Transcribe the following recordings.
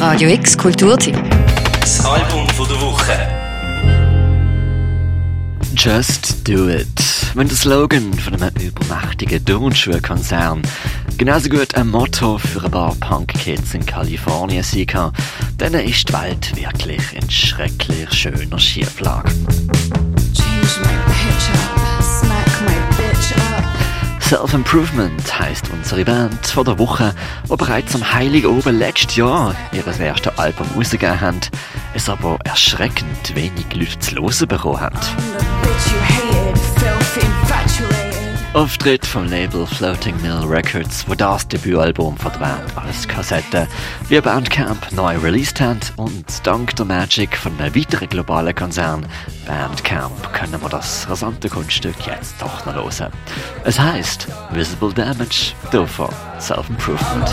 Radio X Kulturteam. Das Album von der Woche. Just do it. Wenn der Slogan von einem übermächtigen Turnschuhkonzern genauso gut ein Motto für ein paar Punk-Kids in Kalifornien sein kann, dann ist die Welt wirklich in schrecklich schöner Schieflage. Change my pitch up, smack my bitch up. Self-Improvement heisst unsere Band von der Woche, die bereits am Heiligen Oben letztes Jahr ihr erstes Album rausgegeben haben, es aber erschreckend wenig Leute zu hören bekommen haben. Auftritt vom Label Floating Mill Records, wo das Debütalbum von der Band als Kassette wie Bandcamp neu released haben und dank der Magic von einem weiteren globalen Konzern Bandcamp können wir das rasante Kunststück jetzt doch noch hören. Es heißt Visible Damage, davon Self-Improvement.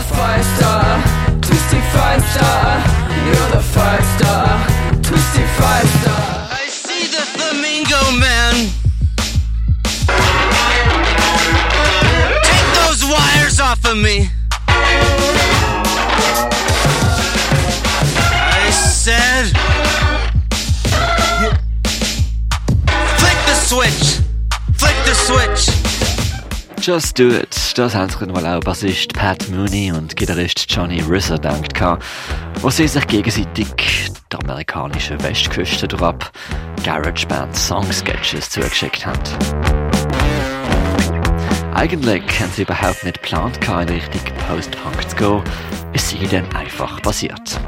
Of me. I said. Flick the switch. Flick the switch. Just Do It, das haben sich auch Bassist Pat Mooney und Gitarrist Johnny Risser gehabt, wo sie sich gegenseitig der amerikanischen Westküste durch GarageBand Songsketches zugeschickt haben. Eigentlich haben sie überhaupt nicht geplant, in Richtung Post-Punk zu gehen, es sei dann einfach passiert.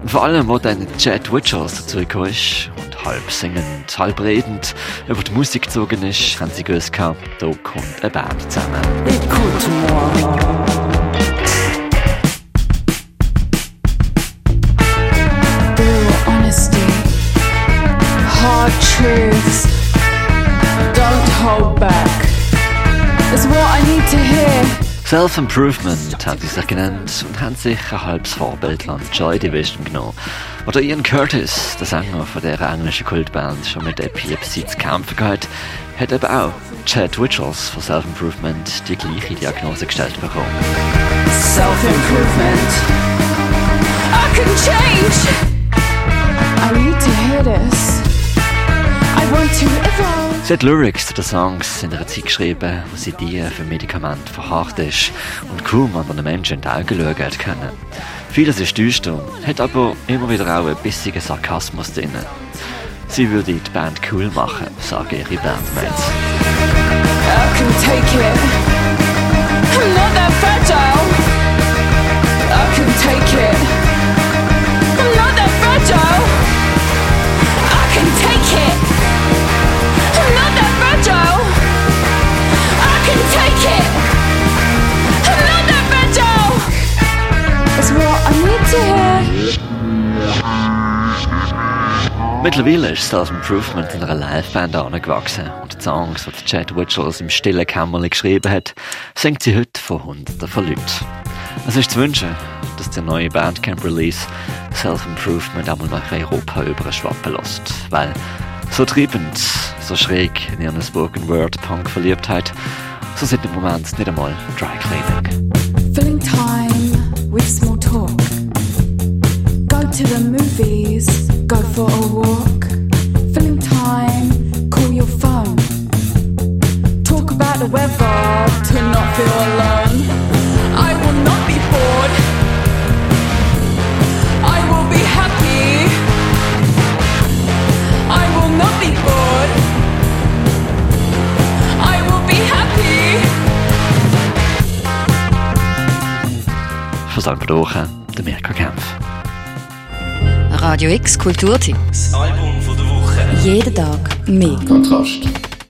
Und vor allem, wo dann Chad Witchers dazu gekommen ist und halb singend, halb redend über die Musik gezogen ist, haben sie gewusst, da kommt eine Band zusammen. Hold back. Is what I need to hear. Self-Improvement haben sie sich genannt und haben sich ein halbes Vorbild an Joy Division genommen. Oder Ian Curtis, der Sänger von der englischen Kultband, schon mit Epilepsie zu kämpfen gehabt, hat eben auch Chad Witchels von Self-Improvement die gleiche Diagnose gestellt bekommen. Self-improvement. I can change. I need to hear this. Sie hat Lyrics zu den Songs in einer Zeit geschrieben, wo sie die für Medikamente verharrt ist und kaum anderen Menschen in die Augen schauen können. Vieles ist düster, hat aber immer wieder auch einen bissigen Sarkasmus drin. Sie würde die Band cool machen, sagen ihre Bandmates. I can take it. I'm not that fragile. Mittlerweile ist Self-Improvement in einer Liveband angewachsen und die Songs, die Chad Witchels im stillen Kämmerlein geschrieben hat, singt sie heute von Hunderten von Leuten. Es ist zu wünschen, dass der neue Bandcamp-Release Self-Improvement einmal nach Europa überschwappen lässt, weil so treibend, so schräg in ihren Spoken-Word-Punk-Verliebtheit, so sind im Moment nicht einmal Dry Cleaning. Filling time with small talk. Go to the movies, Von St. Woche, der Mirko Kempf. Radio X Kulturteam. Das Album von der Woche. Jeden Tag mehr. Kontrast.